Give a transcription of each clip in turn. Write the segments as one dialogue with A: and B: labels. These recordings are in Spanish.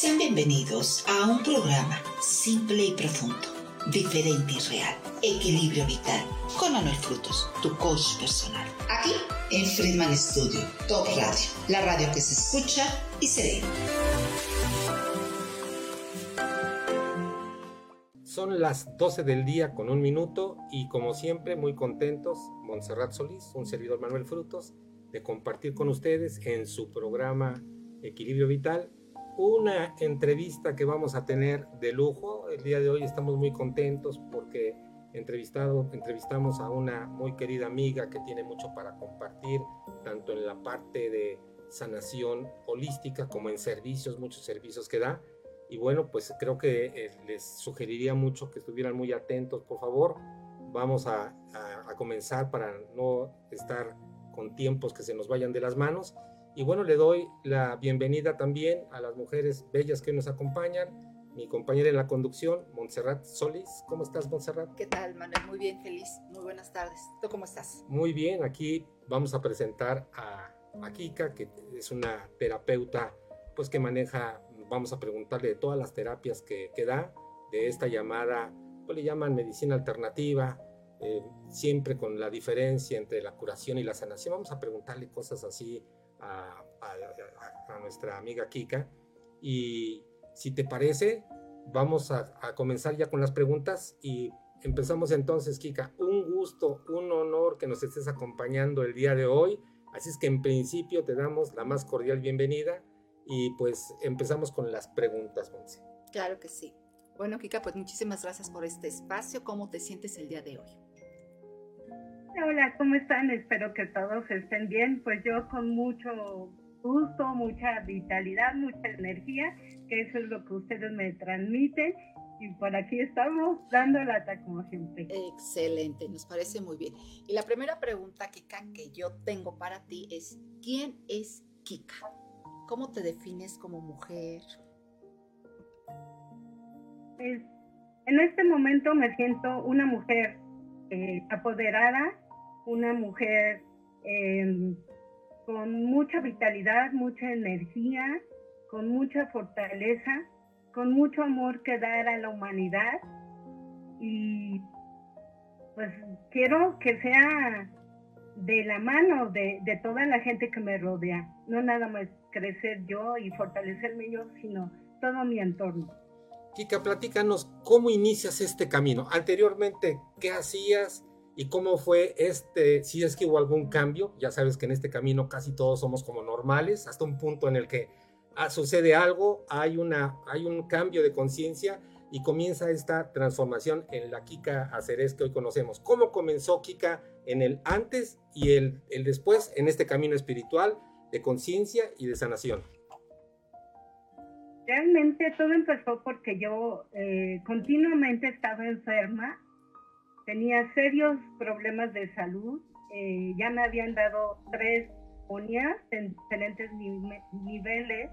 A: Sean bienvenidos a un programa simple y profundo, diferente y real, Equilibrio Vital, con Manuel Frutos, tu coach personal. Aquí en Friedman Studio, Top Radio, la radio que se escucha y se ve.
B: Son las 12 del día con un minuto y como siempre muy contentos, Montserrat Solís, un servidor Manuel Frutos, de compartir con ustedes en su programa Equilibrio Vital una entrevista que vamos a tener de lujo. El día de hoy estamos muy contentos porque entrevistado, entrevistamos a una muy querida amiga que tiene mucho para compartir, tanto en la parte de sanación holística como en servicios, muchos servicios que da. Y bueno, pues creo que eh, les sugeriría mucho que estuvieran muy atentos, por favor. Vamos a, a comenzar para no estar con tiempos que se nos vayan de las manos. Y bueno, le doy la bienvenida también a las mujeres bellas que nos acompañan. Mi compañera en la conducción, Montserrat Solís. ¿Cómo estás, Montserrat?
C: ¿Qué tal, Manuel? Muy bien, feliz. Muy buenas tardes. ¿Tú cómo estás?
B: Muy bien, aquí vamos a presentar a, a Kika, que es una terapeuta pues que maneja, vamos a preguntarle de todas las terapias que, que da, de esta llamada, pues le llaman medicina alternativa, eh, siempre con la diferencia entre la curación y la sanación. Vamos a preguntarle cosas así a, nuestra amiga Kika. Y si te parece, vamos a, comenzar ya con las preguntas y empezamos entonces, Kika. Un gusto, un honor que nos estés acompañando el día de hoy. Así es que en principio te damos la más cordial bienvenida y pues empezamos con las preguntas, Monse.
C: Claro que sí. Bueno, Kika, pues muchísimas gracias por este espacio. ¿Cómo te sientes el día de hoy?
D: Hola, ¿cómo están? Espero que todos estén bien. Pues yo con mucho gusto, mucha vitalidad, mucha energía, que eso es lo que ustedes me transmiten. Y por aquí estamos dando lata como siempre.
C: Excelente, nos parece muy bien. Y la primera pregunta, Kika, que yo tengo para ti es, ¿quién es Kika? ¿Cómo te defines como mujer?
D: Pues, en este momento me siento una mujer eh, apoderada, una mujer em, con mucha vitalidad, mucha energía, con mucha fortaleza, con mucho amor que dar a la humanidad. Y pues quiero que sea de la mano de, de toda la gente que me rodea, no nada más crecer yo y fortalecerme yo, sino todo mi entorno.
B: Kika, platícanos cómo inicias este camino. Anteriormente, ¿qué hacías? Y cómo fue este, si es que hubo algún cambio, ya sabes que en este camino casi todos somos como normales, hasta un punto en el que ah, sucede algo, hay, una, hay un cambio de conciencia y comienza esta transformación en la Kika Aceres que hoy conocemos. ¿Cómo comenzó Kika en el antes y el, el después en este camino espiritual de conciencia y de sanación?
D: Realmente todo empezó porque yo eh, continuamente estaba enferma tenía serios problemas de salud, eh, ya me habían dado tres ponias en diferentes niveles.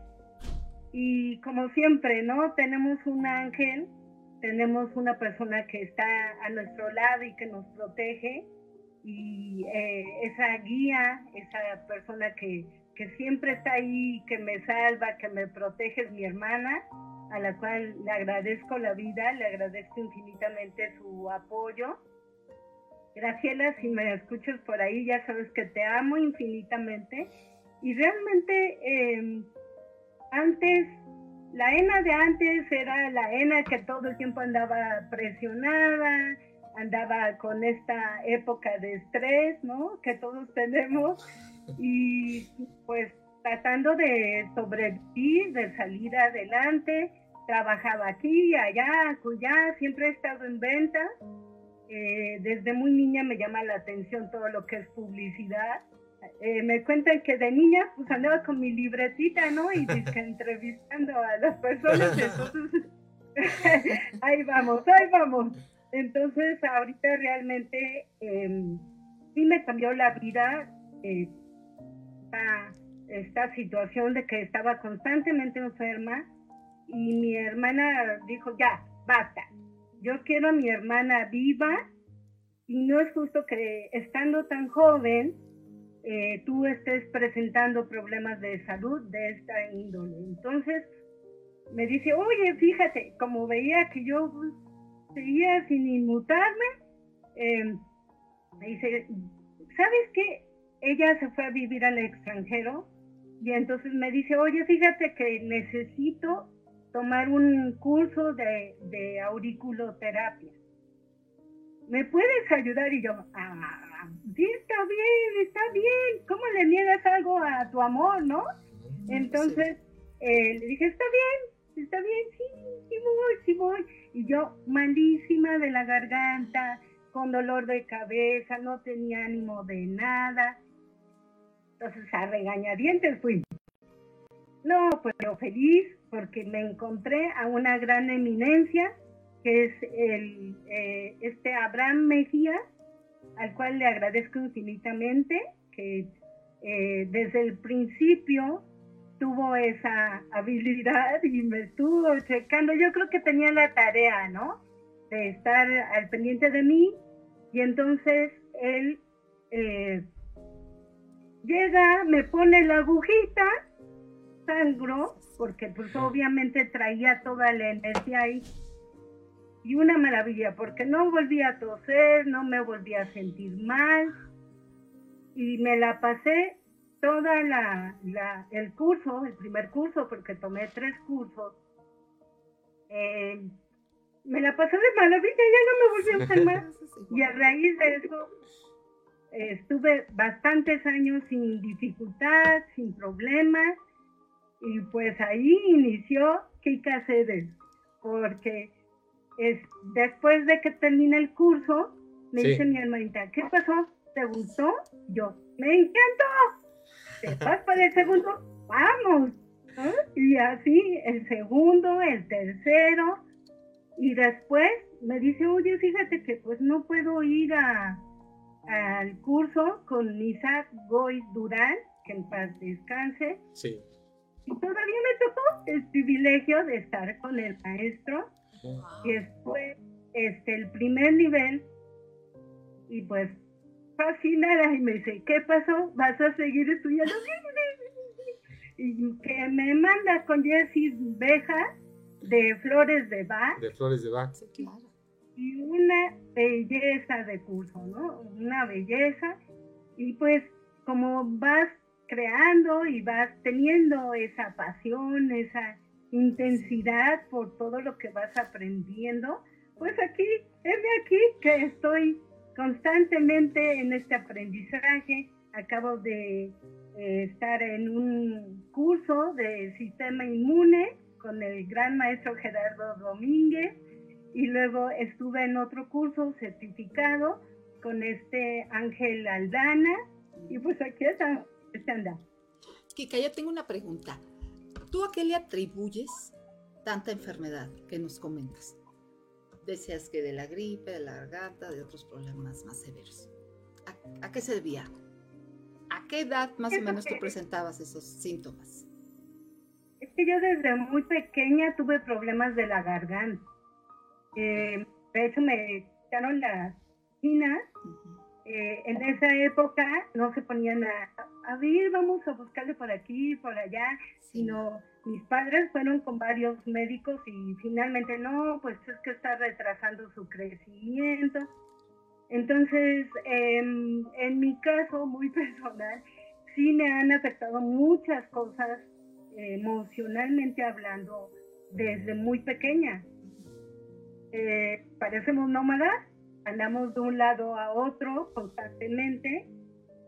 D: Y como siempre, ¿no? Tenemos un ángel, tenemos una persona que está a nuestro lado y que nos protege. Y eh, esa guía, esa persona que, que siempre está ahí, que me salva, que me protege es mi hermana a la cual le agradezco la vida, le agradezco infinitamente su apoyo. Graciela, si me escuchas por ahí, ya sabes que te amo infinitamente. Y realmente em, antes, la ENA de antes era la ENA que todo el tiempo andaba presionada, andaba con esta época de estrés, ¿no? Que todos tenemos. Y pues tratando de sobrevivir, de salir adelante. Trabajaba aquí, allá, allá, siempre he estado en venta. Eh, desde muy niña me llama la atención todo lo que es publicidad. Eh, me cuentan que de niña pues andaba con mi libretita, ¿no? Y entrevistando a las personas. Entonces, ahí vamos, ahí vamos. Entonces, ahorita realmente eh, sí me cambió la vida. Eh, esta situación de que estaba constantemente enferma y mi hermana dijo, ya, basta, yo quiero a mi hermana viva y no es justo que estando tan joven eh, tú estés presentando problemas de salud de esta índole. Entonces, me dice, oye, fíjate, como veía que yo seguía sin inmutarme, em, me dice, ¿sabes qué? Ella se fue a vivir al extranjero y entonces me dice, oye, fíjate que necesito tomar un curso de, de auriculoterapia. ¿Me puedes ayudar? Y yo, ah, sí, está bien, está bien. ¿Cómo le niegas algo a tu amor, no? Entonces eh, le dije, está bien, está bien, sí, sí voy, sí voy. Y yo, malísima de la garganta, con dolor de cabeza, no tenía ánimo de nada. Entonces a regañadientes fui. No, pues yo feliz porque me encontré a una gran eminencia que es el, eh, este Abraham Mejía, al cual le agradezco infinitamente, que eh, desde el principio tuvo esa habilidad y me estuvo checando. Yo creo que tenía la tarea, ¿no? De estar al pendiente de mí. Y entonces él eh, llega, me pone la agujita, sangro, porque pues obviamente traía toda la energía ahí. Y una maravilla, porque no volví a toser, no me volví a sentir mal. Y me la pasé toda la, el curso, el primer curso, porque tomé tres cursos, eh, me la pasé de maravilla, ya no me volví a enfermar. y a raíz de eso estuve bastantes años sin dificultad, sin problemas, y pues ahí inició Kika Cedes, porque es, después de que terminé el curso, me dice mi hermanita, ¿qué pasó? ¿Te gustó? Yo, me encantó te vas para el segundo, vamos. Y así, el segundo, el tercero, y después me dice, oye, fíjate que pues no puedo ir a, al curso con Isaac Goy Durán, que en paz descanse.
B: Sí.
D: Y todavía me tocó el privilegio de estar con el maestro. Y después, este, el primer nivel, y pues fascinada y me dice, ¿qué pasó? ¿Vas a seguir estudiando? y que me manda con Jessie Beja de Flores de Bach.
B: De Flores de Bach.
D: Y una belleza de curso, ¿no? Una belleza. Y pues como vas creando y vas teniendo esa pasión, esa intensidad por todo lo que vas aprendiendo, pues aquí, es de aquí que estoy constantemente en este aprendizaje. Acabo de eh, estar en un curso de sistema inmune con el gran maestro Gerardo Domínguez y luego estuve en otro curso certificado con este Ángel Aldana y pues aquí está, este anda.
C: Kika, yo tengo una pregunta. ¿Tú a qué le atribuyes tanta enfermedad que nos comentas? Decías que de la gripe, de la garganta, de otros problemas más severos. ¿A, qué se debía? ¿A qué edad más o menos tú presentabas esos síntomas?
D: Es que yo desde muy pequeña tuve problemas de la garganta. Eh, de hecho, me quitaron las espinas. Eh, en esa época no se ponían a, a ver, vamos a buscarle por aquí, por allá, sino mis padres fueron con varios médicos y finalmente no, pues es que está retrasando su crecimiento. Entonces, em, en mi caso muy personal, sí me han afectado muchas cosas emocionalmente hablando desde muy pequeña. Eh, parecemos nómadas, andamos de un lado a otro constantemente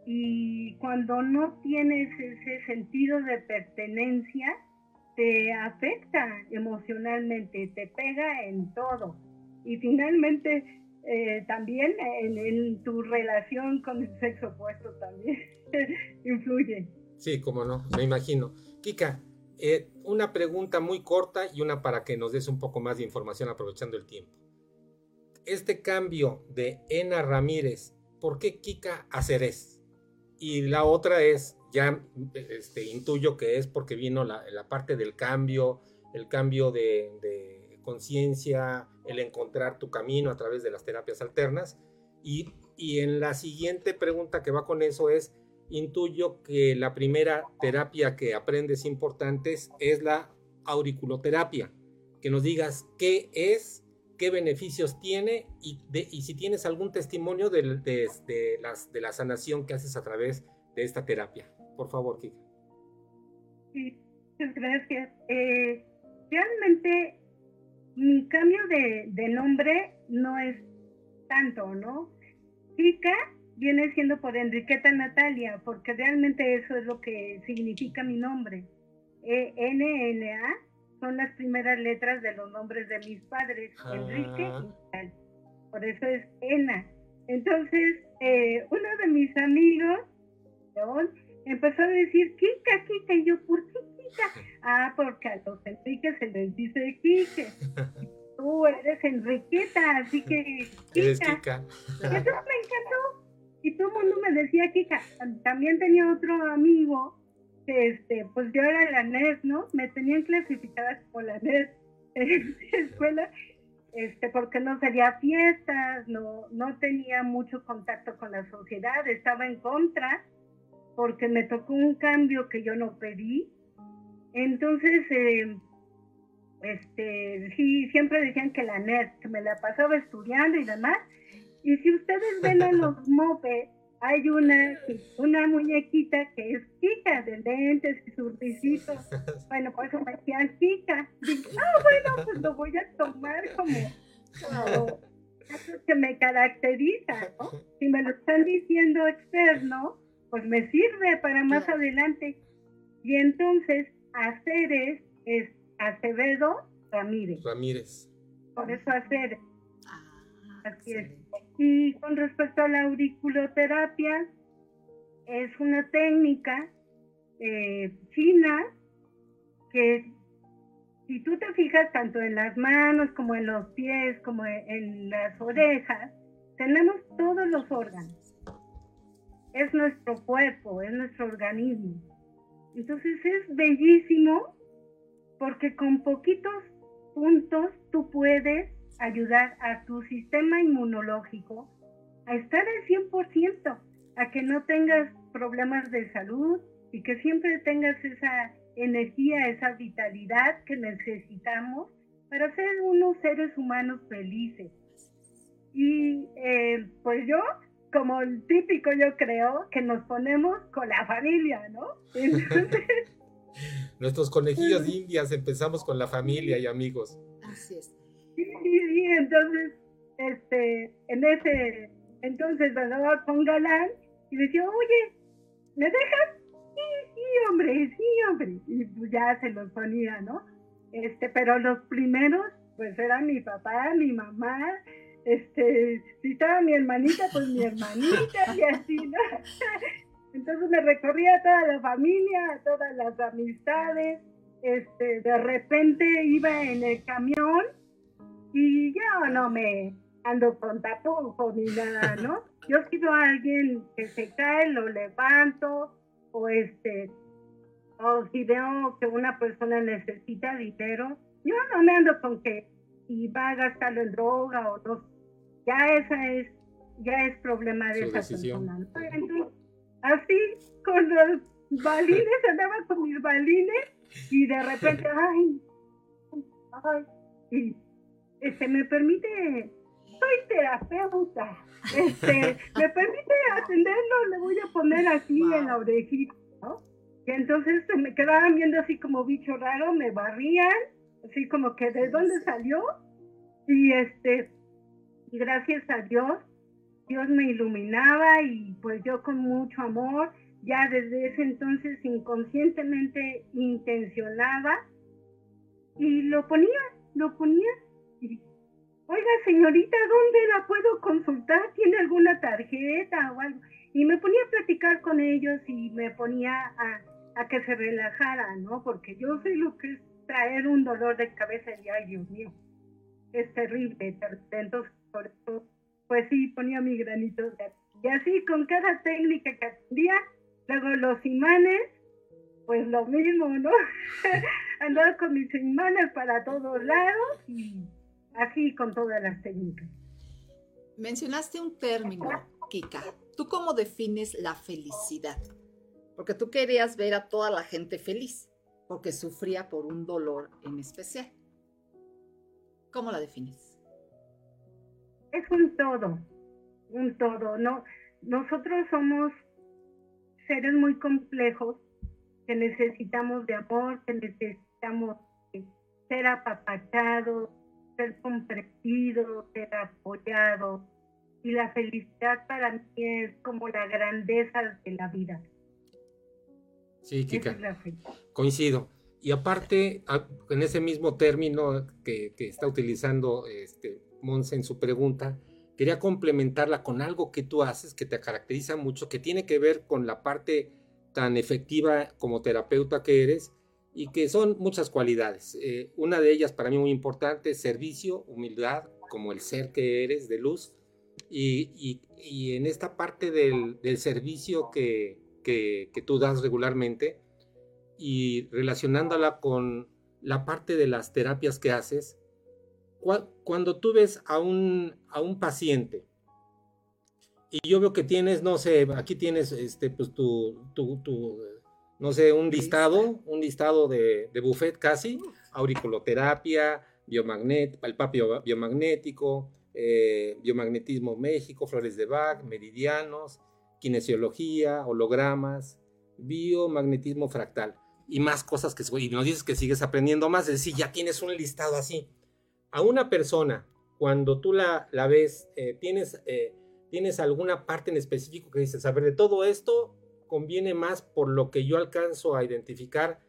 D: y cuando no tienes ese sentido de pertenencia, te afecta emocionalmente, te pega en todo. Y finalmente eh, también en, tu relación con el sexo opuesto también influye.
B: Sí, como no, me imagino. Kika, eh, una pregunta muy corta y una para que nos des un poco más de información aprovechando el tiempo. Este cambio de Ena Ramírez, ¿por qué Kika Aceres? Y la otra es, ya este, intuyo que es porque vino la, parte del cambio, el cambio de, conciencia, el encontrar tu camino a través de las terapias alternas. Y, y en la siguiente pregunta que va con eso es, intuyo que la primera terapia que aprendes importante es la auriculoterapia, que nos digas qué es, qué beneficios tiene y, y si tienes algún testimonio de, de, de la sanación que haces a través de esta terapia. Por favor, Kika.
D: Sí, muchas gracias. Eh, realmente mi cambio de, de, nombre no es tanto, ¿no? Kika viene siendo por Enriqueta Natalia, porque realmente eso es lo que significa mi nombre. E NNA son las primeras letras de los nombres de mis padres, Enrique y ah. Natal. Por eso es Ena. Entonces, eh, uno de mis amigos, empezó a decir Kika, Kika, y yo, ¿por qué Kika? Ah, porque a los Enrique se les dice Kike. Tú eres Enriqueta, así que Kika. Eso me encantó y todo el mundo me decía que también tenía otro amigo este, pues yo era la NES, ¿no? Me tenían clasificada como la NES en la escuela, este, porque no salía fiestas, no, no tenía mucho contacto con la sociedad, estaba en contra, porque me tocó un cambio que yo no pedí. Entonces, eh, este, sí, siempre decían que la NES, que me la pasaba estudiando y demás, y si ustedes ven a los mopeds, hay una, una muñequita que es Kika, de lentes y sus risitos. Bueno, por eso me decían Kika. Dije, ah, bueno, pues lo voy a tomar como, como que me caracteriza, ¿no? Si me lo están diciendo externo, pues me sirve para más adelante. Y entonces, Aceres es Acevedo Ramírez.
B: Ramírez.
D: Por eso Aceres. Así es. Y con respecto a la auriculoterapia, es una técnica eh, china que si tú te fijas tanto en las manos como en los pies, como en las orejas, tenemos todos los órganos. Es nuestro cuerpo, es nuestro organismo. Entonces es bellísimo porque con poquitos puntos tú puedes ayudar a tu sistema inmunológico a estar al 100%, a que no tengas problemas de salud y que siempre tengas esa energía, esa vitalidad que necesitamos para ser unos seres humanos felices. Y eh, pues yo, como el típico yo creo, que nos ponemos con la familia, ¿no?
B: Nuestros conejillos de indias empezamos con la familia y amigos.
C: Así es.
D: Sí, sí, entonces, este, en ese, entonces pasaba con Galán y decía, oye, ¿me dejas? Sí, sí, hombre, sí, hombre. Y pues ya se los ponía, ¿no? Este, pero los primeros, pues eran mi papá, mi mamá, este, si estaba mi hermanita, pues mi hermanita y así, ¿no? Entonces me recorría toda la familia, todas las amistades, este, de repente iba en el camión y yo no me ando con tapujos ni nada, ¿no? Yo si veo a alguien que se cae, lo levanto, o este, o si veo que una persona necesita dinero, yo no me ando con que y va a gastarlo en droga o no. Ya esa es, ya es problema de esa persona. así con los balines, andaba con mis balines y de repente, ay, ay, y este, me permite, soy terapeuta, este, me permite atenderlo, le voy a poner así en la orejita, ¿no? Y entonces se me quedaban viendo así como bicho raro, me barrían, así como que de dónde salió, y este, gracias a Dios, Dios me iluminaba y pues yo con mucho amor, ya desde ese entonces inconscientemente intencionaba y lo ponía, lo ponía Oiga, señorita, ¿dónde la puedo consultar? ¿Tiene alguna tarjeta o algo? Y me ponía a platicar con ellos y me ponía a, que se relajaran, ¿no? Porque yo sé lo que es traer un dolor de cabeza y, ay, Dios mío, es terrible. Entonces, por eso, pues sí, ponía mi granito de Y así, con cada técnica que atendía, luego los imanes, pues lo mismo, ¿no? Andaba con mis imanes para todos lados y así con todas las técnicas.
C: Mencionaste un término, Kika. ¿Tú cómo defines la felicidad? Porque tú querías ver a toda la gente feliz. porque sufría por un dolor en especial. ¿Cómo la defines?
D: Es un todo, un todo. No, nosotros somos seres muy complejos que necesitamos de amor, que necesitamos ser apapachados, ser comprendidos, ser apoyados. Y la felicidad para mí es como la grandeza de la vida.
B: Sí, Kika. Coincido. Y aparte, en ese mismo término que, está utilizando este, Monse en su pregunta, quería complementarla con algo que tú haces que te caracteriza mucho, que tiene que ver con la parte tan efectiva como terapeuta que eres y que son muchas cualidades. Eh, una de ellas para mí muy importante es servicio, humildad, como el ser que eres de luz. Y, en esta parte del, servicio que, que, tú das regularmente y relacionándola con la parte de las terapias que haces, cuando tú ves a un, a un paciente y yo veo que tienes, no sé, aquí tienes este, pues tu, tu, tu no sé, un listado, un listado de, de buffet casi, auriculoterapia, biomagnet, palpapio biomagnético, eh, biomagnetismo México, flores de Bach, meridianos, kinesiología, hologramas, biomagnetismo fractal y más cosas que y nos dices que sigues aprendiendo más, es decir, ya tienes un listado así. A una persona, cuando tú la, la ves, eh, tienes, eh, tienes alguna parte en específico que dices, a ver, de todo esto conviene más por lo que yo alcanzo a identificar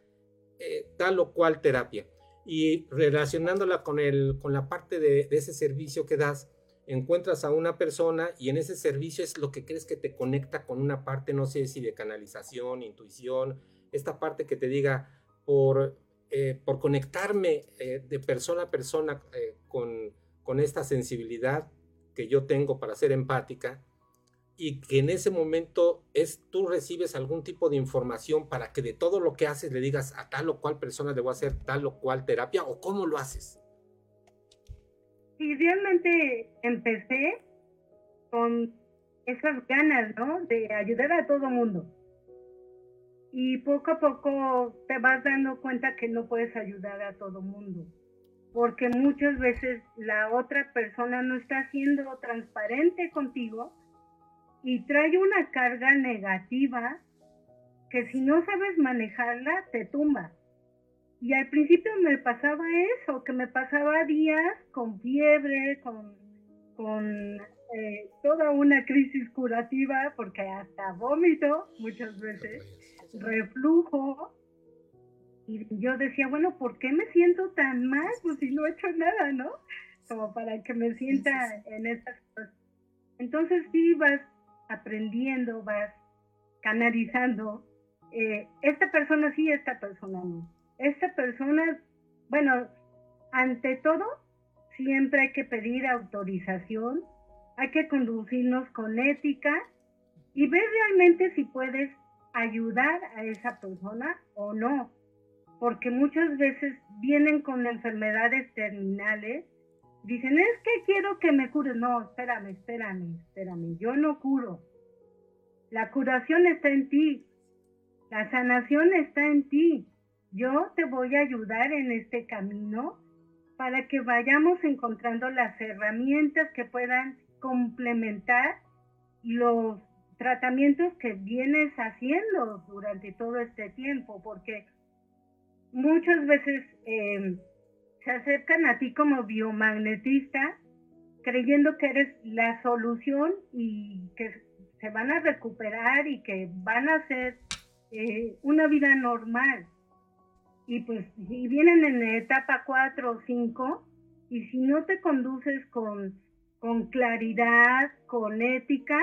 B: eh, tal o cual terapia. Y relacionándola con, el, con la parte de, ese servicio que das, encuentras a una persona y en ese servicio es lo que crees que te conecta con una parte, no sé si de canalización, intuición, esta parte que te diga, por, eh, por conectarme eh, de persona a persona con, con, esta sensibilidad que yo tengo para ser empática y que en ese momento es tú recibes algún tipo de información para que de todo lo que haces le digas a tal o cual persona debo hacer tal o cual terapia o cómo lo haces.
D: Y realmente empecé con esas ganas, ¿no? De ayudar a todo mundo y poco a poco te vas dando cuenta que no puedes ayudar a todo mundo, porque muchas veces la otra persona no está siendo transparente contigo y trae una carga negativa que si no sabes manejarla te tumba. Y al principio me pasaba eso, que me pasaba días con fiebre, con, con eh, toda una crisis curativa, porque hasta vómito muchas veces reflujo. Y yo decía, bueno, ¿por qué me siento tan mal? Pues si no he hecho nada, ¿no? Como para que me sienta en estas cosas. Entonces sí vas aprendiendo, vas canalizando. Eh, esta persona sí, esta persona no. Esta persona, bueno, ante todo, siempre hay que pedir autorización, hay que conducirnos con ética y ver realmente si puedes ayudar a esa persona o no, porque muchas veces vienen con enfermedades terminales, dicen, es que quiero que me cures, no, espérame, espérame, espérame, yo no curo. La curación está en ti, la sanación está en ti. Yo te voy a ayudar en este camino para que vayamos encontrando las herramientas que puedan complementar los tratamientos que vienes haciendo durante todo este tiempo, porque muchas veces em, se acercan a ti como biomagnetista creyendo que eres la solución y que se van a recuperar y que van a hacer eh, una vida normal. Y pues si vienen en etapa 4 o 5 y si no te conduces con, con claridad, con ética,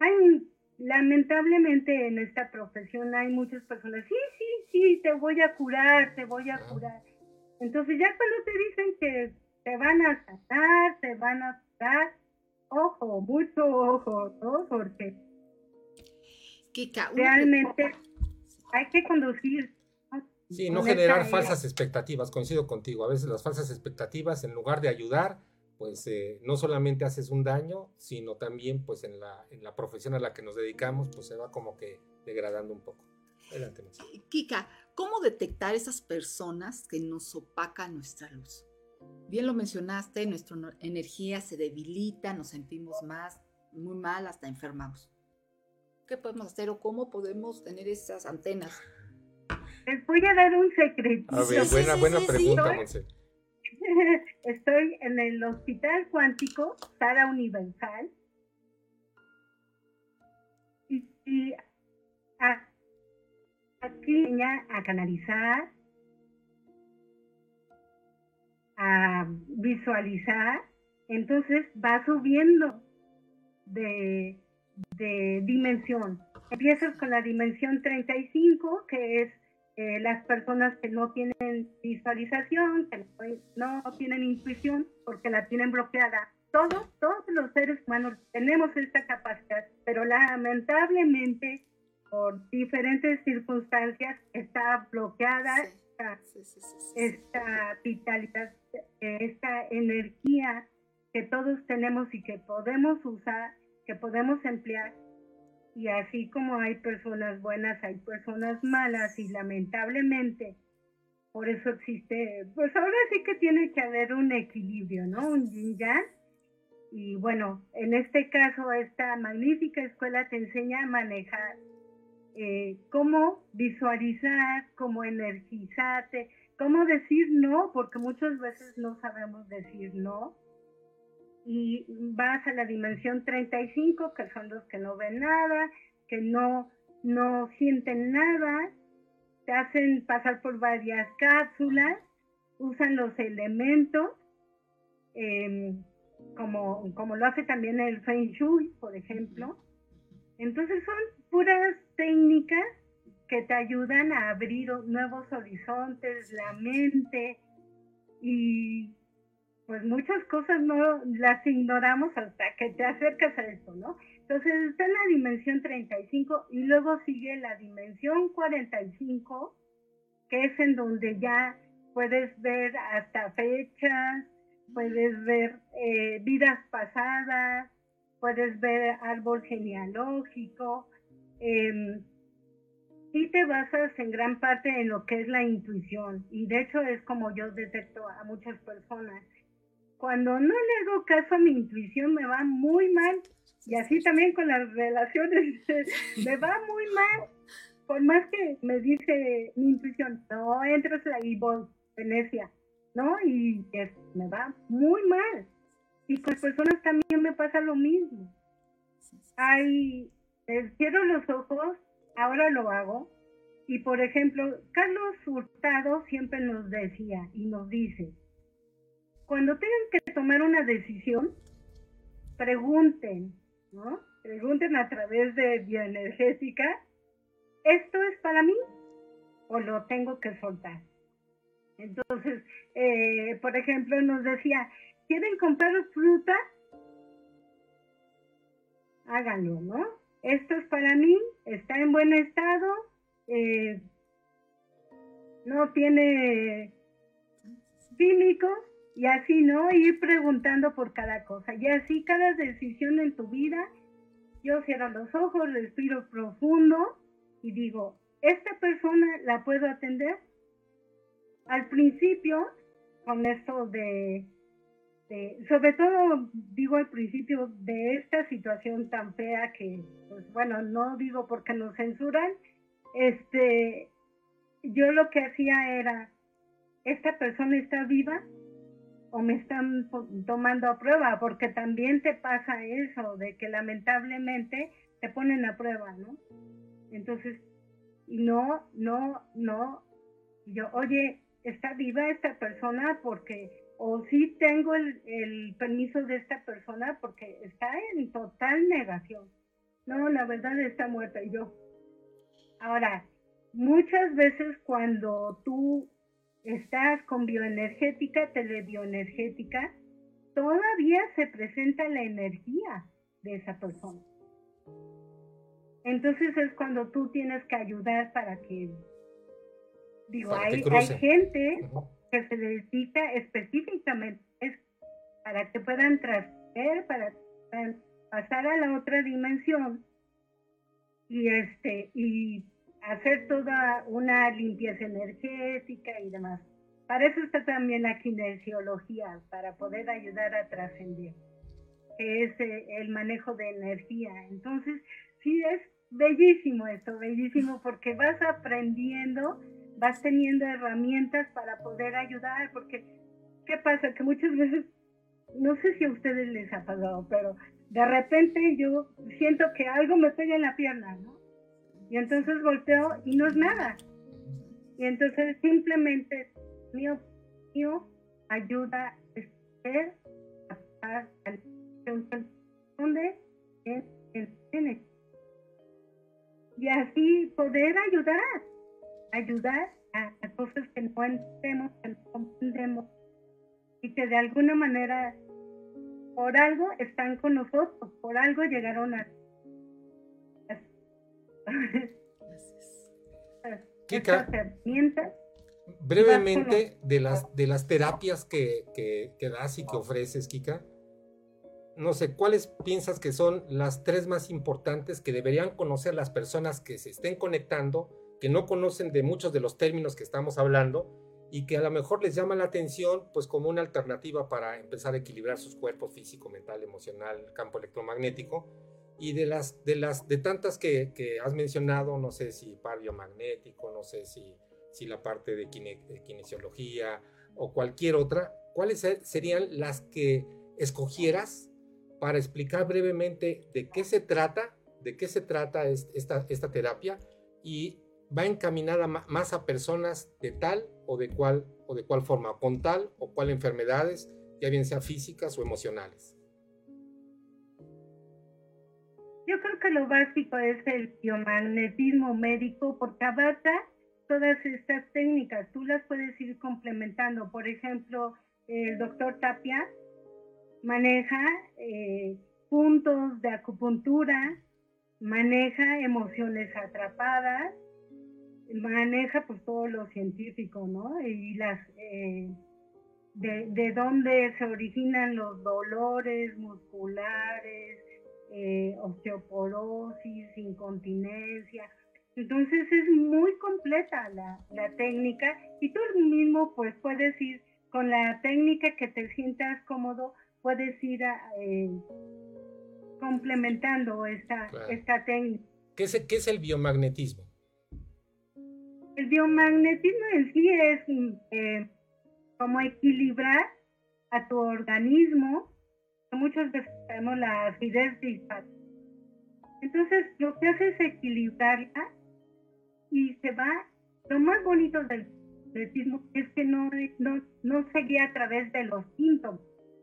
D: hay lamentablemente en esta profesión hay muchas personas, sí, sí, sí, te voy a curar, te voy a curar. Entonces ya cuando te dicen que te van a sanar, te van a curar, ojo, mucho ojo, ¿no? Porque realmente hay que conducir.
B: Sí, no generar falsas expectativas, coincido contigo. A veces las falsas expectativas, en lugar de ayudar, pues eh, no solamente haces un daño, sino también pues en la, en la profesión a la que nos dedicamos, pues se va como que degradando un poco. Adelante,
C: Kika, ¿Cómo detectar esas personas que nos opacan nuestra luz? Bien lo mencionaste, nuestra energía se debilita, nos sentimos más, muy mal, hasta enfermamos. ¿Qué podemos hacer o cómo podemos tener esas antenas?
D: Les voy a dar un secreto.
B: A ver, buena, buena pregunta, Monse.
D: Estoy en el Hospital Cuántico, Sara Universal. Y, aquí a canalizar, a visualizar, entonces va subiendo de, de dimensión. Empiezas con la dimensión 35, que es eh, las personas que no tienen visualización, que no, tienen intuición, porque la tienen bloqueada. Todos, todos los seres humanos tenemos esta capacidad, pero lamentablemente por diferentes circunstancias está bloqueada esta, vitalidad, esta energía que todos tenemos y que podemos usar, que podemos emplear. Y así como hay personas buenas, hay personas malas y lamentablemente por eso existe, pues ahora sí que tiene que haber un equilibrio, ¿no? Un yin yang. Y bueno, en este caso, esta magnífica escuela te enseña a manejar eh, cómo visualizar, cómo energizarte, cómo decir no, porque muchas veces no sabemos decir no. Y vas a la dimensión 35, que son los que no ven nada, que no, no sienten nada, te hacen pasar por varias cápsulas, usan los elementos, em, como, como lo hace también el Feng Shui, por ejemplo. Entonces son puras técnicas que te ayudan a abrir nuevos horizontes, la mente y pues muchas cosas no las ignoramos hasta que te acercas a esto, ¿no? Entonces está en la dimensión 35 y luego sigue la dimensión 45, que es en donde ya puedes ver hasta fechas, puedes ver eh, vidas pasadas, puedes ver árbol genealógico, eh, sí te basas en gran parte en lo que es la intuición y de hecho es como yo detecto a muchas personas. Cuando no le hago caso a mi intuición me va muy mal y así también con las relaciones me va muy mal. Por más que me dice mi intuición, no entres ahí voy, Venecia, ¿no? Y me va muy mal. Y con personas también me pasa lo mismo. Hay cierro los ojos, ahora lo hago. Y por ejemplo, Carlos Hurtado siempre nos decía y nos dice, cuando tengan que tomar una decisión, pregunten, ¿no? Pregunten a través de bioenergética, ¿esto es para mí o lo tengo que soltar? Entonces, eh, por ejemplo, nos decía, ¿quieren comprar fruta? Háganlo, ¿no? Esto es para mí, está en buen estado, eh, no tiene químicos y así, ¿no? Ir preguntando por cada cosa. Y así cada decisión en tu vida, yo cierro los ojos, respiro profundo y digo, ¿esta persona la puedo atender? Al principio, con esto de este, sobre todo digo al principio de esta situación tan fea que, pues bueno, no digo porque nos censuran, este, yo lo que hacía era, esta persona está viva o me están tomando a prueba, porque también te pasa eso, de que lamentablemente te ponen a prueba, ¿no? Entonces, no, no, no, yo, oye, está viva esta persona porque o sí tengo el, permiso de esta persona porque está en total negación. No, la verdad está muerta y yo. Ahora, muchas veces cuando tú estás con bioenergética, telebioenergética, todavía se presenta la energía de esa persona. Entonces es cuando tú tienes que ayudar para que, digo, hay, hay gente que se dedica específicamente para que puedan traer, para, pasar a la otra dimensión y este y hacer toda una limpieza energética y demás. Para eso está también la kinesiología, para poder ayudar a trascender, que es eh, el manejo de energía. Entonces, sí es bellísimo esto, bellísimo, porque vas aprendiendo, vas teniendo herramientas para poder ayudar, porque ¿qué pasa? Que muchas veces, no sé si a ustedes les ha pasado, pero de repente yo siento que algo me pega en la pierna, ¿no? Y entonces volteo y no es nada. Y entonces simplemente mío, mío ayuda a ser a donde es el y así poder ayudar, ayudar a, cosas que no entendemos, que no comprendemos y que de alguna manera por algo están con nosotros, por algo llegaron a
B: herramientas. Brevemente de las, de las terapias que, que, das y que ofreces, Kika, no sé, ¿cuáles piensas que son las tres más importantes que deberían conocer las personas que se estén conectando, que no conocen de muchos de los términos que estamos hablando y que a lo mejor les llama la atención pues como una alternativa para empezar a equilibrar sus cuerpos físico, mental, emocional, campo electromagnético? Y de las, de las, de tantas que, que has mencionado, no sé si par biomagnético, no sé si si la parte de, kinesiología o cualquier otra, ¿cuáles serían las que escogieras para explicar brevemente de qué se trata, de qué se trata esta, esta terapia y va encaminada más a personas de tal o de cual o de cuál forma, con tal o cual enfermedades, ya bien sea físicas o emocionales?
D: Yo creo que lo básico es el biomagnetismo médico porque abarca todas estas técnicas, tú las puedes ir complementando. Por ejemplo, el doctor Tapia maneja eh, puntos de acupuntura, maneja emociones atrapadas, maneja pues todo lo científico, ¿no? Y las eh, de, de, dónde se originan los dolores musculares, eh, osteoporosis, incontinencia, entonces es muy completa la, técnica y tú mismo pues puedes ir con la técnica que te sientas cómodo, puedes ir eh, complementando esta, esta técnica.
B: ¿Qué es, ¿Qué es el biomagnetismo?
D: El biomagnetismo en sí es eh, como equilibrar a tu organismo. Muchas veces tenemos la acidez disparada. Entonces, lo que hace es equilibrarla y se va, lo más bonito del atletismo es que no, no, no se guía a través de los síntomas,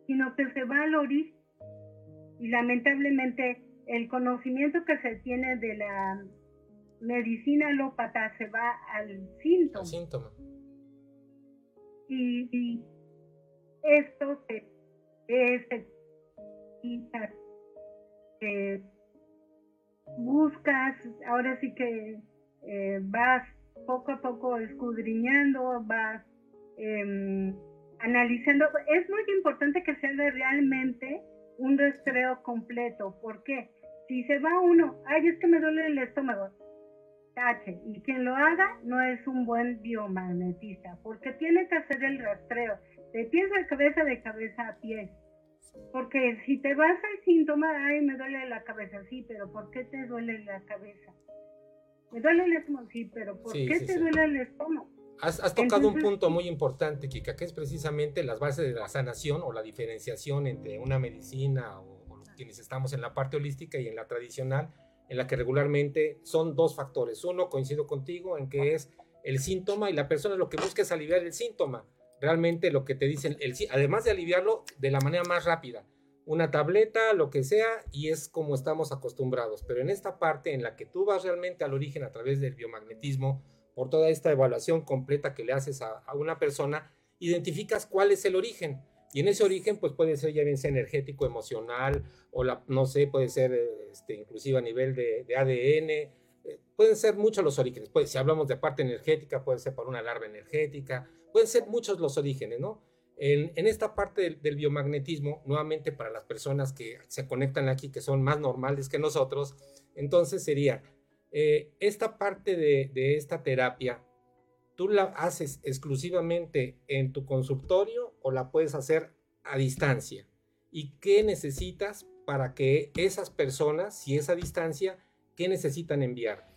D: sino que se va al origen. Y lamentablemente el conocimiento que se tiene de la medicina alópata se va al síntoma. síntoma. Y, esto se, es, eh, buscas, ahora sí que eh, vas poco a poco escudriñando, vas em, analizando. Es muy importante que se haga realmente un rastreo completo. ¿Por qué? Si se va uno, ay, es que me duele el estómago, tache. Y quien lo haga no es un buen biomagnetista, porque tiene que hacer el rastreo de pies a cabeza, de cabeza a pie. Porque si te vas al síntoma, ay, me duele la cabeza, sí, pero ¿por qué te duele la cabeza? Me duele el estómago, sí, pero ¿por qué te duele el estómago?
B: Has, tocado un punto muy importante, Kika, que es precisamente las bases de la sanación o la diferenciación entre una medicina o, quienes estamos en la parte holística y en la tradicional, en la que regularmente son dos factores. Uno, coincido contigo en que es el síntoma y la persona lo que busca es aliviar el síntoma. Realmente lo que te dicen, el, además de aliviarlo de la manera más rápida una tableta, lo que sea, y es como estamos acostumbrados. Pero en esta parte en la que tú vas realmente al origen a través del biomagnetismo, por toda esta evaluación completa que le haces a, una persona, identificas cuál es el origen. Y en ese origen, pues puede ser ya bien sea energético, emocional, o la, no sé, puede ser este, inclusive a nivel de, ADN. Eh, pueden ser muchos los orígenes. Pues, si hablamos de parte energética, puede ser por una larva energética. Pueden ser muchos los orígenes, ¿no? En, esta parte del, biomagnetismo, nuevamente para las personas que se conectan aquí, que son más normales que nosotros, entonces sería, Eh, esta parte de, de esta terapia, ¿tú la haces exclusivamente en tu consultorio o la puedes hacer a distancia? ¿Y qué necesitas para que esas personas, si es a distancia, qué necesitan enviar?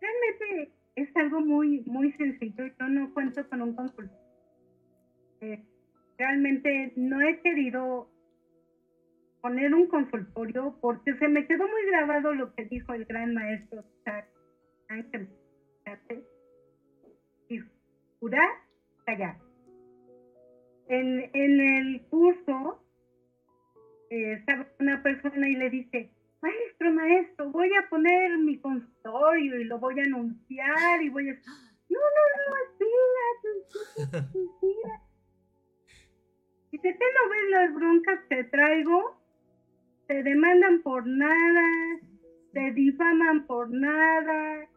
D: Realmente es algo muy, muy sencillo. Yo no cuento con un consultorio. Eh, realmente no he querido poner un consultorio porque se me quedó muy grabado lo que dijo el gran maestro Ángel y jurar, callar. En, en el curso eh, estaba una persona y le dice, maestro, maestro, voy a poner mi consultorio y lo voy a anunciar y voy a... No, no, no, espera, espera. Dice, ¿te no ves las broncas que traigo? Te demandan por nada, te difaman por nada,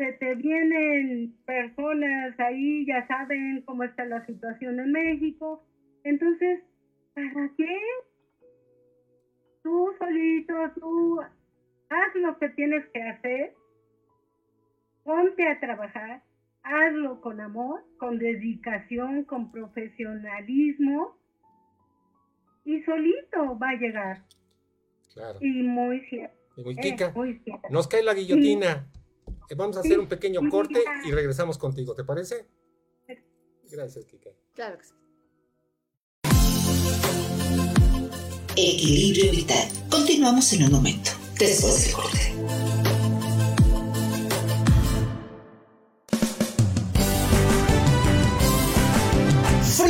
D: se te vienen personas ahí, ya saben cómo está la situación en México. Entonces, ¿para qué? Tú solito, tú haz lo que tienes que hacer, ponte a trabajar, hazlo con amor, con dedicación, con profesionalismo y solito va a llegar.
B: Claro.
D: Y muy cierto.
B: Y muy
D: eh, muy cierto.
B: nos cae la guillotina. Vamos a hacer un pequeño corte y regresamos contigo, ¿te parece? Gracias, Kika.
C: Claro que sí.
A: Equilibrio vital. Continuamos en un momento, después del corte.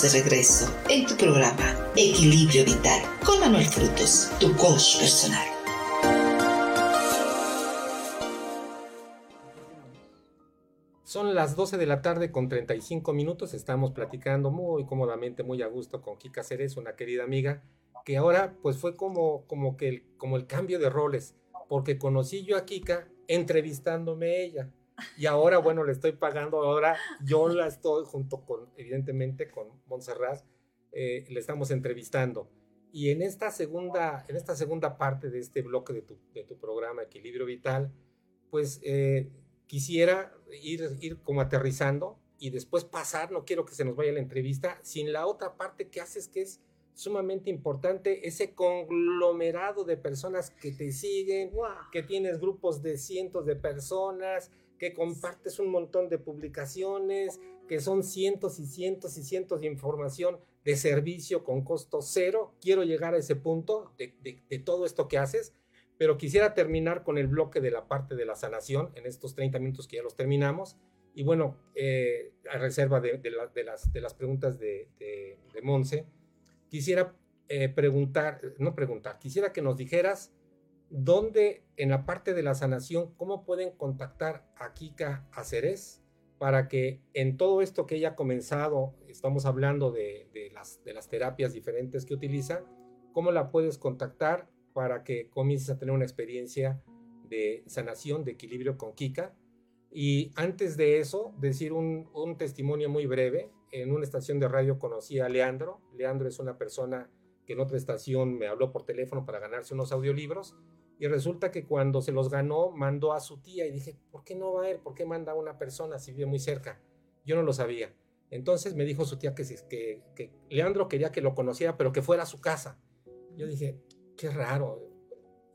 A: De regreso en tu programa Equilibrio Vital con Manuel Frutos, tu coach personal.
B: Son las 12 de la tarde con 35 minutos. Estamos platicando muy cómodamente, muy a gusto con Kika Ceres, una querida amiga, que ahora pues fue como, como, que el, como el cambio de roles, porque conocí yo a Kika entrevistándome ella. Y ahora, bueno, le estoy pagando, ahora yo la estoy junto con, evidentemente, con Montserrat, eh, le estamos entrevistando. Y en esta segunda, en esta segunda parte de este bloque de tu, de tu programa Equilibrio Vital, pues eh, quisiera ir, ir como aterrizando y después pasar, no quiero que se nos vaya la entrevista, sin la otra parte que haces que es sumamente importante, ese conglomerado de personas que te siguen,
C: Wow.
B: que tienes grupos de cientos de personas, que compartes un montón de publicaciones, que son cientos y cientos y cientos de información de servicio con costo cero. Quiero llegar a ese punto de, todo esto que haces, pero quisiera terminar con el bloque de la parte de la sanación en estos 30 minutos que ya los terminamos. Y bueno, eh, a reserva de, de, las, de las preguntas de, de, Monse, quisiera eh, preguntar, no preguntar, quisiera que nos dijeras dónde en la parte de la sanación, cómo pueden contactar a Kika Aceres para que en todo esto que ella ha comenzado, estamos hablando de, las, terapias diferentes que utiliza, cómo la puedes contactar para que comiences a tener una experiencia de sanación, de equilibrio con Kika. Y antes de eso, decir un, un testimonio muy breve. En una estación de radio conocí a Leandro. Leandro es una persona que en otra estación me habló por teléfono para ganarse unos audiolibros y resulta que cuando se los ganó, mandó a su tía y dije, ¿por qué no va él? ¿Por qué manda a una persona si vive muy cerca? Yo no lo sabía. Entonces me dijo su tía que, que, que Leandro quería que lo conociera, pero que fuera a su casa. Yo dije, qué raro.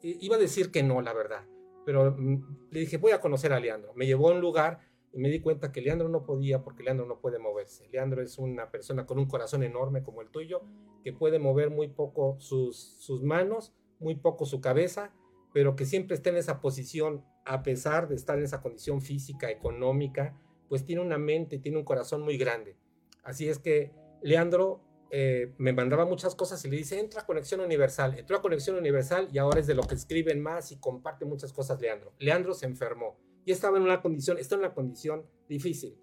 B: Iba a decir que no, la verdad. Pero mm, le dije, voy a conocer a Leandro. Me llevó a un lugar y me di cuenta que Leandro no podía porque Leandro no puede moverse. Leandro es una persona con un corazón enorme como el tuyo, que puede mover muy poco sus, sus manos, muy poco su cabeza pero que siempre esté en esa posición, a pesar de estar en esa condición física, económica, pues tiene una mente, tiene un corazón muy grande. Así es que Leandro eh, me mandaba muchas cosas y le dice, entra a Conexión Universal, entró a Conexión Universal y ahora es de lo que escriben más y comparte muchas cosas Leandro. Leandro se enfermó y estaba en una condición, está en una condición difícil,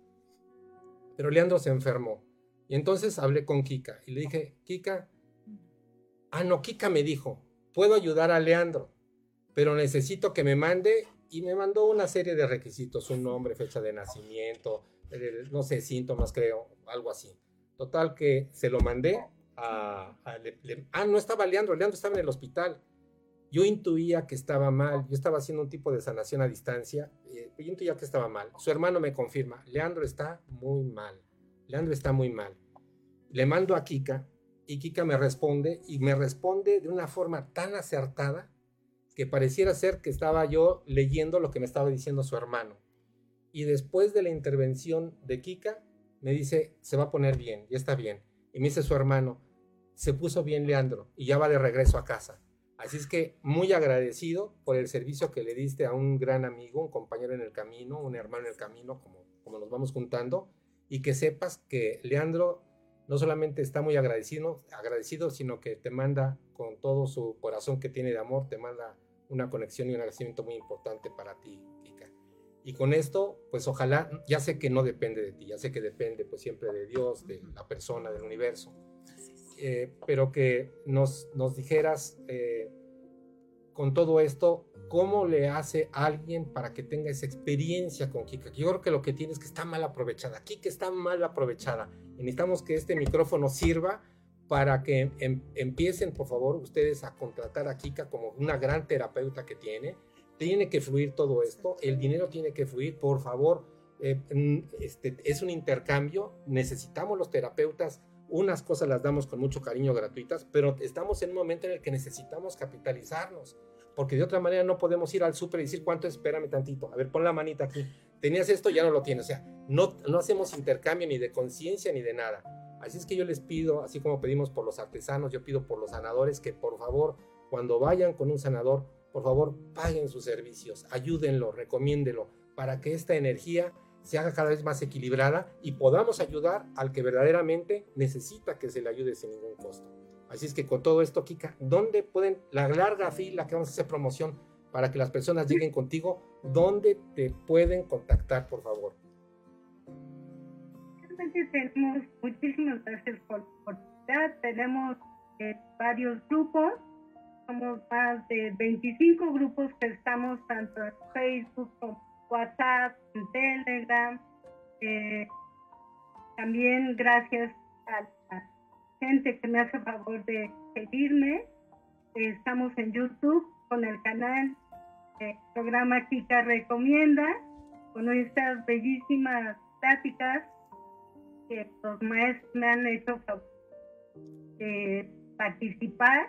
B: pero Leandro se enfermó. Y entonces hablé con Kika y le dije, Kika, ah, no, Kika me dijo, puedo ayudar a Leandro pero necesito que me mande y me mandó una serie de requisitos, un nombre, fecha de nacimiento, no sé, síntomas creo, algo así. Total que se lo mandé a... ah, no estaba Leandro, Leandro estaba en el hospital. Yo intuía que estaba mal, yo estaba haciendo un tipo de sanación a distancia, eh, yo intuía que estaba mal. Su hermano me confirma, Leandro está muy mal, Leandro está muy mal. Le mando a Kika y Kika me responde y me responde de una forma tan acertada que pareciera ser que estaba yo leyendo lo que me estaba diciendo su hermano. Y después de la intervención de Kika, me dice, se va a poner bien, ya está bien. Y me dice su hermano, se puso bien Leandro y ya va de regreso a casa. Así es que muy agradecido por el servicio que le diste a un gran amigo, un compañero en el camino, un hermano en el camino, como, como nos vamos juntando, y que sepas que Leandro no solamente está muy agradecido, agradecido, sino que te manda con todo su corazón que tiene de amor, te manda una conexión y un agradecimiento muy importante para ti, Kika. Y con esto, pues ojalá, ya sé que no depende de ti, ya sé que depende pues siempre de Dios, de la persona, del universo, eh, pero que nos, nos dijeras eh, con todo esto, ¿cómo le hace alguien para que tenga esa experiencia con Kika? Yo creo que lo que tiene es que está mal aprovechada, Kika está mal aprovechada, y necesitamos que este micrófono sirva para que em, empiecen, por favor, ustedes a contratar a Kika como una gran terapeuta que tiene. Tiene que fluir todo esto, el dinero tiene que fluir, por favor, eh, este, es un intercambio, necesitamos los terapeutas, unas cosas las damos con mucho cariño gratuitas, pero estamos en un momento en el que necesitamos capitalizarnos, porque de otra manera no podemos ir al súper y decir, ¿cuánto? Espérame tantito, a ver, pon la manita aquí, tenías esto, ya no lo tienes, o sea, no, no hacemos intercambio ni de conciencia ni de nada Así es que yo les pido, así como pedimos por los artesanos, yo pido por los sanadores que por favor, cuando vayan con un sanador, por favor, paguen sus servicios, ayúdenlo, recomiéndelo, para que esta energía se haga cada vez más equilibrada y podamos ayudar al que verdaderamente necesita que se le ayude sin ningún costo. Así es que con todo esto, Kika, ¿dónde pueden, la larga fila que vamos a hacer promoción para que las personas lleguen contigo, ¿dónde te pueden contactar, por favor?
D: Tenemos, muchísimas gracias por oportunidad, tenemos eh, varios grupos, somos más de 25 grupos que estamos tanto en Facebook como WhatsApp, en Telegram. Eh, también gracias a la gente que me hace favor de seguirme. estamos en YouTube con el canal eh, programa Kika Recomienda, con estas bellísimas pláticas que los maestros me han hecho eh, participar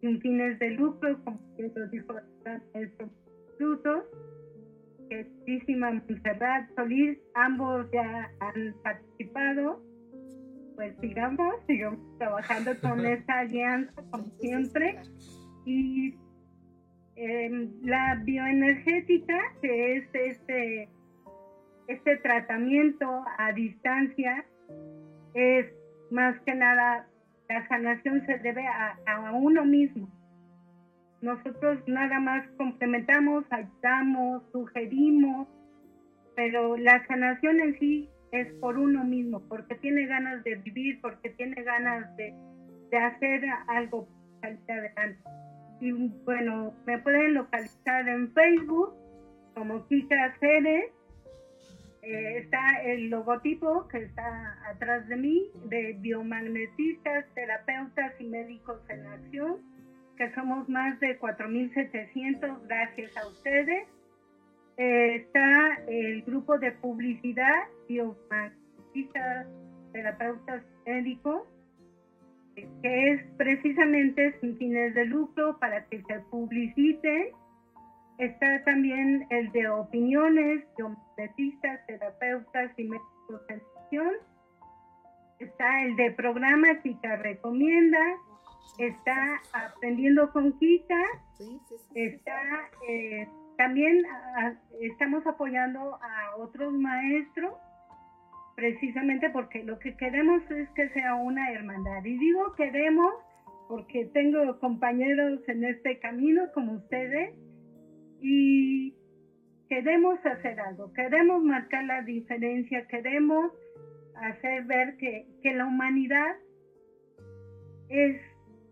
D: sin fines de lucro, como lo dijo el maestro queridísima Montserrat Solís, ambos ya han participado. Pues sigamos, sigamos trabajando con esta alianza como siempre. Y em, la bioenergética, que es este, este tratamiento a distancia, es más que nada, la sanación se debe a, uno mismo nosotros nada más complementamos, ayudamos, sugerimos, pero la sanación en sí es por uno mismo, porque tiene ganas de vivir, porque tiene ganas de, hacer algo salir adelante. Y bueno, me pueden localizar en Facebook como Kika Ceres. Eh, está el logotipo que está atrás de mí de biomagnetistas, terapeutas y médicos en acción que somos más de 4.700 gracias a ustedes. Eh, está el grupo de publicidad, biomagnetistas, terapeutas médicos, que es precisamente sin fines de lucro para que se publiciten. Está también el de opiniones, biomagnetistas, terapeutas y médicos en acción. Está el de programa que recomienda, está aprendiendo con Kika, está eh, también estamos apoyando a otros maestros, precisamente porque lo que queremos es que sea una hermandad. Y digo queremos porque tengo compañeros en este camino como ustedes y queremos hacer algo, queremos marcar la diferencia, queremos hacer ver que, que la humanidad es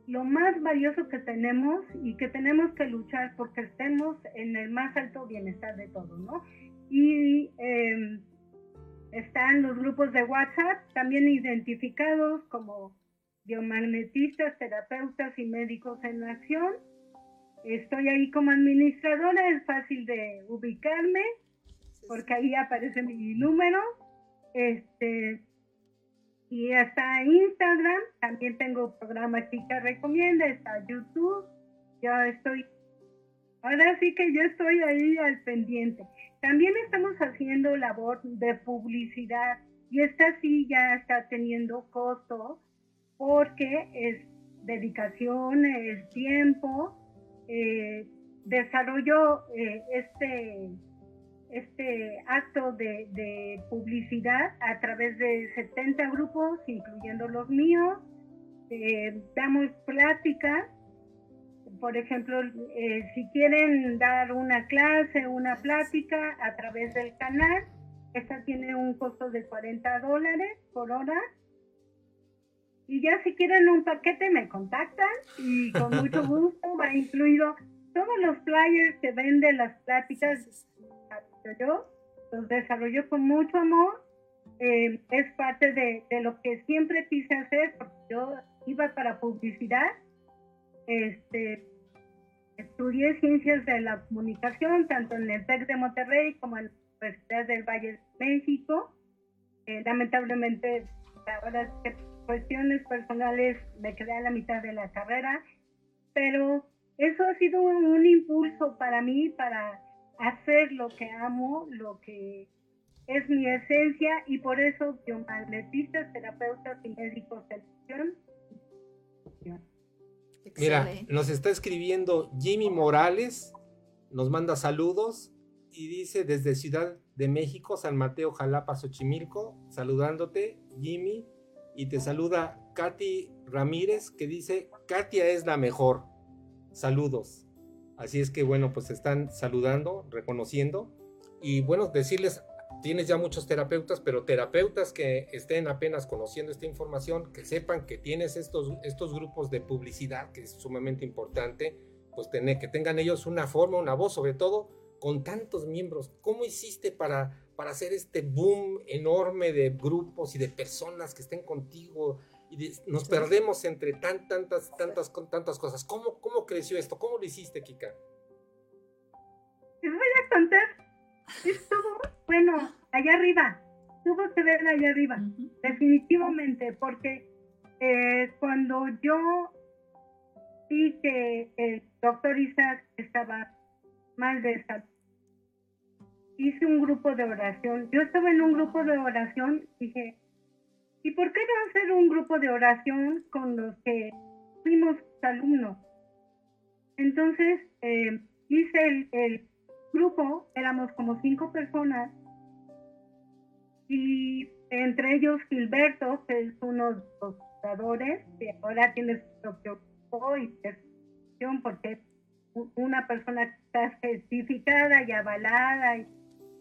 D: lo más valioso que tenemos y que tenemos que luchar porque estemos en el más alto bienestar de todos, ¿no? Y em, están los grupos de WhatsApp también identificados como biomagnetistas, terapeutas y médicos en acción. Estoy ahí como administradora, es fácil de ubicarme porque ahí aparece mi número. Este, y hasta Instagram, también tengo programa Chica Recomienda, está YouTube, yo estoy, ahora sí que yo estoy ahí al pendiente. También estamos haciendo labor de publicidad y esta sí ya está teniendo costo porque es dedicación, es tiempo, eh, desarrollo eh, este este acto de, publicidad a través de 70 grupos, incluyendo los míos. Eh, damos pláticas, por ejemplo, eh, si quieren dar una clase, una plática a través del canal, esta tiene un costo de 40 dólares por hora. Y ya si quieren un paquete me contactan y con mucho gusto va incluido todos los flyers que venden las pláticas yo los desarrolló con mucho amor. Eh, es parte de, lo que siempre quise hacer, porque yo iba para publicidad. Este, estudié ciencias de la comunicación, tanto en el TEC de Monterrey como en la Universidad del Valle de México. Eh, lamentablemente, ahora cuestiones personales me quedé a la mitad de la carrera, pero eso ha sido un impulso para mí, para hacer lo que amo, lo que es mi esencia y por eso biomagnetistas, terapeutas y médicos de
B: Mira, nos está escribiendo Jimmy Morales, nos manda saludos y dice desde Ciudad de México, San Mateo, Jalapa, Xochimilco, saludándote, Jimmy, y te saluda Katy Ramírez, que dice, Katia es la mejor. Saludos. Así es que bueno, pues están saludando, reconociendo y bueno, decirles, tienes ya muchos terapeutas, pero terapeutas que estén apenas conociendo esta información, que sepan que tienes estos, estos grupos de publicidad, que es sumamente importante, pues tener, que tengan ellos una forma, una voz, sobre todo con tantos miembros. ¿Cómo hiciste para, para hacer este boom enorme de grupos y de personas que estén contigo? nos perdemos entre tan, tantas, tantas, tantas cosas. ¿Cómo, ¿Cómo creció esto? ¿Cómo lo hiciste, Kika?
D: Les voy a contar. Estuvo, bueno, allá arriba. Tuvo que ver allá arriba, definitivamente, porque eh, cuando yo vi que el doctor Isaac estaba mal de salud, hice un grupo de oración. Yo estaba en un grupo de oración, dije, ¿y por qué no hacer un grupo de oración con los que fuimos alumnos? Entonces eh, hice el, grupo, éramos como cinco personas, y entre ellos Gilberto, que es uno de los fundadores, que ahora tiene su propio grupo y porque una persona está certificada y avalada y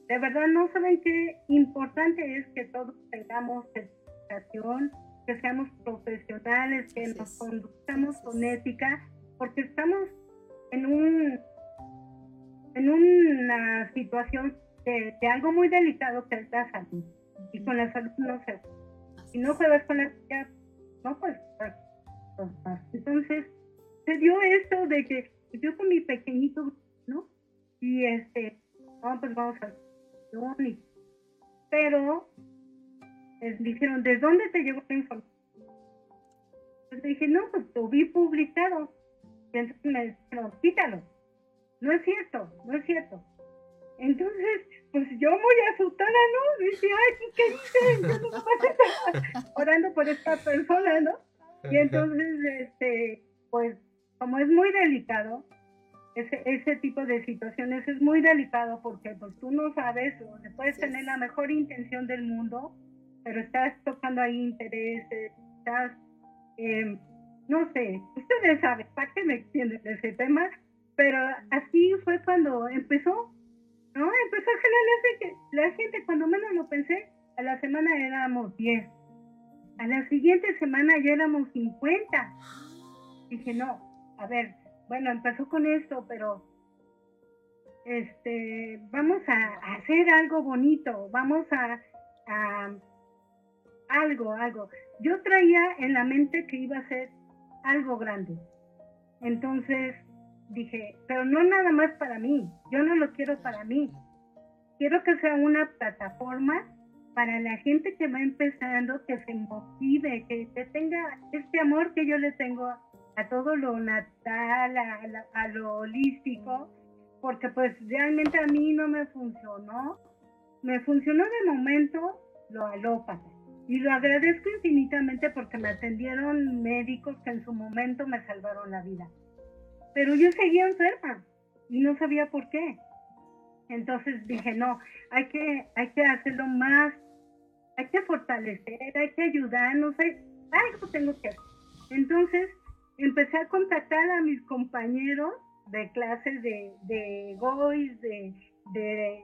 D: de verdad no saben qué importante es que todos tengamos certificación, que seamos profesionales, que nos conductamos con ética, porque estamos en un en una situación de, algo muy delicado que es la salud. Y con la salud no se Si no juegas con la salud, no puedes Entonces, se dio esto de que yo con mi pequeñito, ¿no? Y este, vamos pues vamos a pero les dijeron, ¿de dónde te llegó la información? Entonces dije, no, pues lo vi publicado. Y entonces me dijeron, quítalo. No es cierto, no es cierto. Entonces, pues yo muy asustada, ¿no? Dice, ay, ¿qué dices? Yo no orando por esta persona, ¿no? Y entonces, este, pues, como es muy delicado, ese, ese tipo de situaciones es muy delicado porque pues tú no sabes, o puedes tener la mejor intención del mundo, pero estás tocando ahí intereses, estás, em, no sé, ustedes saben, ¿para qué me extienden ese tema? Pero así fue cuando empezó, ¿no? Empezó a generarse que la gente, cuando menos lo pensé, a la semana éramos 10. A la siguiente semana ya éramos 50. Dije, no, a ver, bueno, empezó con esto, pero este, vamos a, hacer algo bonito, vamos a, algo, algo. Yo traía en la mente que iba a ser algo grande. Entonces dije, pero no nada más para mí, yo no lo quiero para mí. Quiero que sea una plataforma para la gente que va empezando, que se motive, que tenga este amor que yo le tengo a todo lo natal, a, lo holístico, porque pues realmente a mí no me funcionó. Me funcionó de momento lo alópata. Y lo agradezco infinitamente porque me atendieron médicos que en su momento me salvaron la vida. Pero yo seguía enferma y no sabía por qué. Entonces dije, no, hay que, hay que hacerlo más, hay que fortalecer, hay que ayudarnos, hay, algo tengo que hacer. Entonces empecé a contactar a mis compañeros de clases de, de Gois, de, de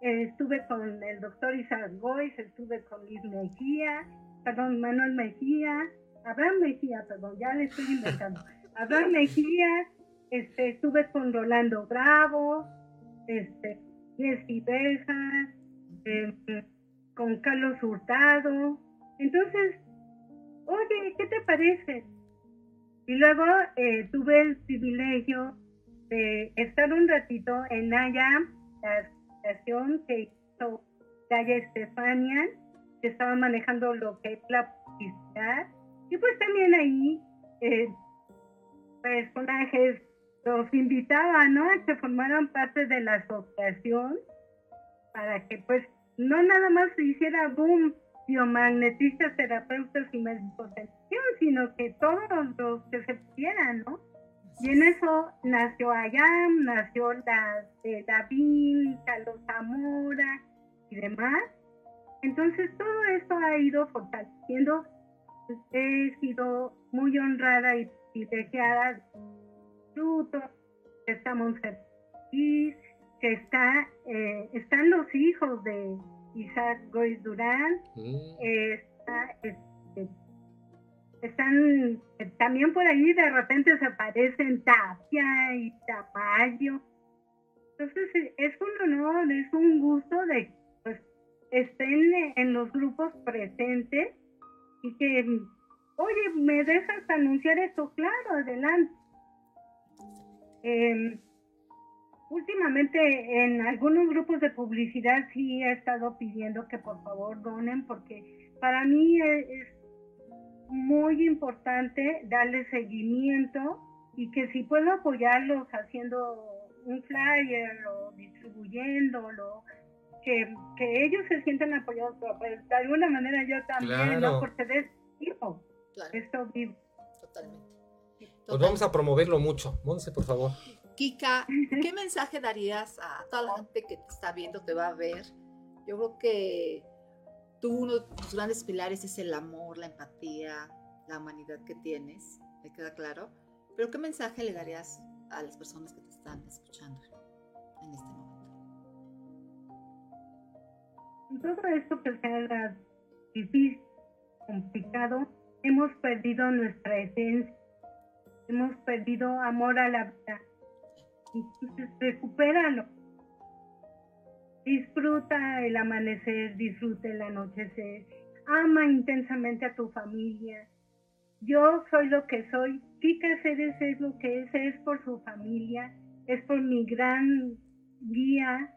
D: eh, estuve con el doctor Isaac Gois, estuve con Luis Mejía, perdón, Manuel Mejía, Abraham Mejía, perdón, ya le estoy inventando. Abraham Mejía, este, estuve con Rolando Bravo, este, Jessy Beja, em, con Carlos Hurtado. Entonces, oye, ¿qué te parece? Y luego eh, tuve el privilegio de estar un ratito en Naya, la asociación que hizo Naya Estefania, que estaba manejando lo que es la publicidad. Y pues también ahí eh, personajes los invitaban, ¿no? A que formaran parte de la asociación para que pues no nada más se hiciera boom biomagnetistas, terapeutas y médicos de sino que todos los que se quieran, ¿no? Y en eso nació Ayam, nació la David, Carlos Zamora y demás. Entonces todo esto ha ido fortaleciendo. He sido muy honrada y privilegiada fruto, que estamos que está, eh, están los hijos de Isaac Goiz Durán, mm. está, este, están también por ahí de repente se aparecen Tapia y Tamayo. Entonces es un honor, es un gusto de pues estén en los grupos presentes y que, oye, me dejas anunciar esto, claro, adelante. Em, últimamente en algunos grupos de publicidad sí he estado pidiendo que por favor donen porque para mí es muy importante darle seguimiento y que si puedo apoyarlos haciendo un flyer o distribuyéndolo que, que ellos se sientan apoyados, pero pues de alguna manera yo también,
B: Claro.
D: ¿no? Porque de
C: Claro,
D: esto vivo.
C: totalmente.
B: Pues
C: Total.
B: vamos a promoverlo mucho. Monse, por favor.
C: Kika, ¿qué mensaje darías a toda la gente que te está viendo, te va a ver? Yo creo que tú, uno de tus grandes pilares es el amor, la empatía, la humanidad que tienes, me queda claro. Pero ¿qué mensaje le darías a las personas que te están escuchando en este momento?
D: En todo esto que se haga difícil, complicado, hemos perdido nuestra esencia, hemos perdido amor a la vida. Entonces, recupéralo. Disfruta el amanecer, disfruta el anochecer, ama intensamente a tu familia. Yo soy lo que soy, Kika Ceres es lo que es, es por su familia, es por mi gran guía,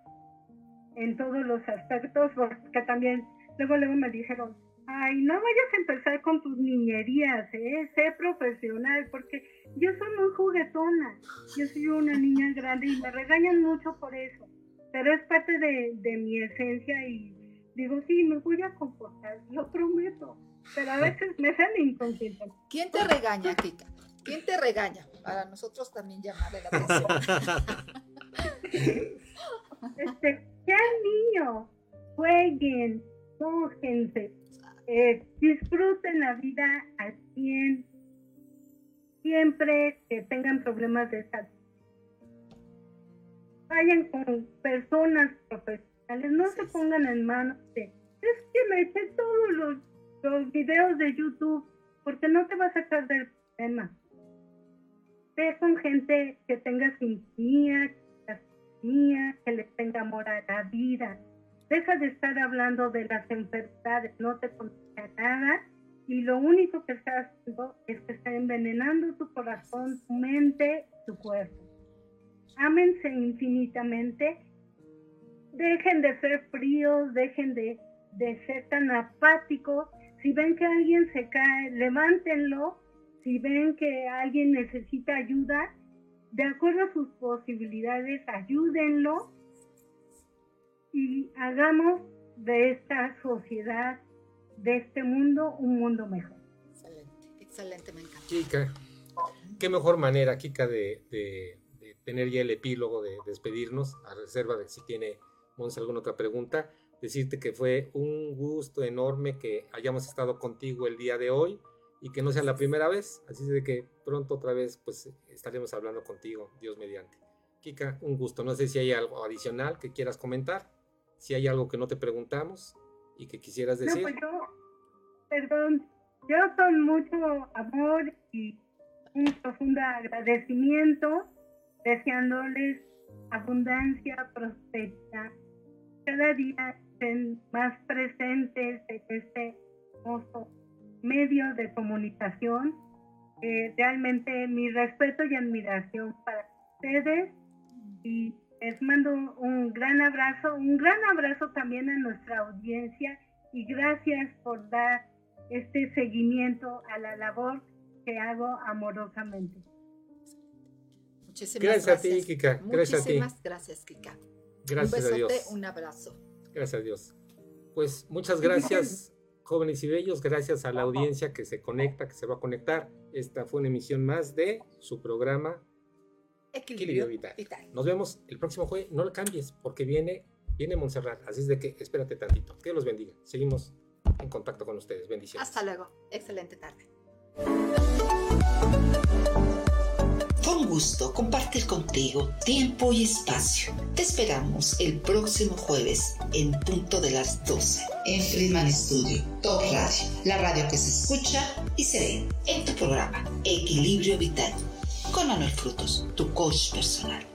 D: en todos los aspectos, porque también luego luego me dijeron, ay, no vayas a empezar con tus niñerías, ¿eh? sé profesional, porque yo soy muy juguetona, yo soy una niña grande y me regañan mucho por eso, pero es parte de, de mi esencia y digo, sí, me voy a comportar, lo prometo, pero a veces me sale inconsciente.
C: ¿Quién te regaña, Kika? ¿Quién te regaña? Para nosotros también llamarle la atención.
D: Este, sean niños, jueguen, mójense, eh, disfruten la vida al 100, siempre que tengan problemas de salud. Vayan con personas profesionales, no se pongan en manos de, es que me eché todos los, los videos de YouTube, porque no te vas a sacar del problema. Ve con gente que tenga mía, que le tenga amor a la vida. Deja de estar hablando de las enfermedades, no te contagia nada y lo único que estás haciendo es que está envenenando tu corazón, tu mente, tu cuerpo. Ámense infinitamente, dejen de ser fríos, dejen de, de ser tan apáticos. Si ven que alguien se cae, levántenlo. Si ven que alguien necesita ayuda, de acuerdo a sus posibilidades, ayúdenlo y hagamos de esta sociedad, de este mundo, un mundo mejor.
C: Excelente, excelente, me encanta.
B: Kika, qué mejor manera, Kika, de, de- de tener ya el epílogo, de despedirnos, a reserva de si tiene Monse alguna otra pregunta, decirte que fue un gusto enorme que hayamos estado contigo el día de hoy y que no sea la primera vez, así de que pronto otra vez pues estaremos hablando contigo, Dios mediante. Kika, un gusto, no sé si hay algo adicional que quieras comentar, si hay algo que no te preguntamos y que quisieras
D: No,
B: decir.
D: pues yo, perdón, yo con mucho amor y un profundo agradecimiento, deseándoles abundancia, prosperidad. Cada día estén más presentes en este hermoso medio de comunicación. Eh, realmente mi respeto y admiración para ustedes y les mando un gran abrazo, un gran abrazo también a nuestra audiencia y gracias por dar este seguimiento a la labor que hago amorosamente.
C: Muchísimas
B: Gracias a ti,
C: gracias.
B: Kika, gracias a ti.
C: Muchísimas gracias, Kika.
B: Gracias
C: un
B: a
C: besote,
B: Dios.
C: un abrazo.
B: Gracias a Dios. Pues muchas gracias, jóvenes y bellos. Gracias a la audiencia que se conecta, que se va a conectar. Esta fue una emisión más de su programa
C: Equilibrio,
B: Equilibrio Vital.
C: vital.
B: Nos vemos el próximo jueves. No lo cambies porque viene, viene Montserrat. Así es de que espérate tantito. Que los bendiga. Seguimos en contacto con ustedes. Bendiciones.
C: Hasta luego. Excelente tarde.
A: Fue un gusto compartir contigo tiempo y espacio. Te esperamos el próximo jueves en punto de las 12 en Friedman Studio, Top Radio, la radio que se escucha y se ve en tu programa Equilibrio Vital con Manuel Frutos, tu coach personal.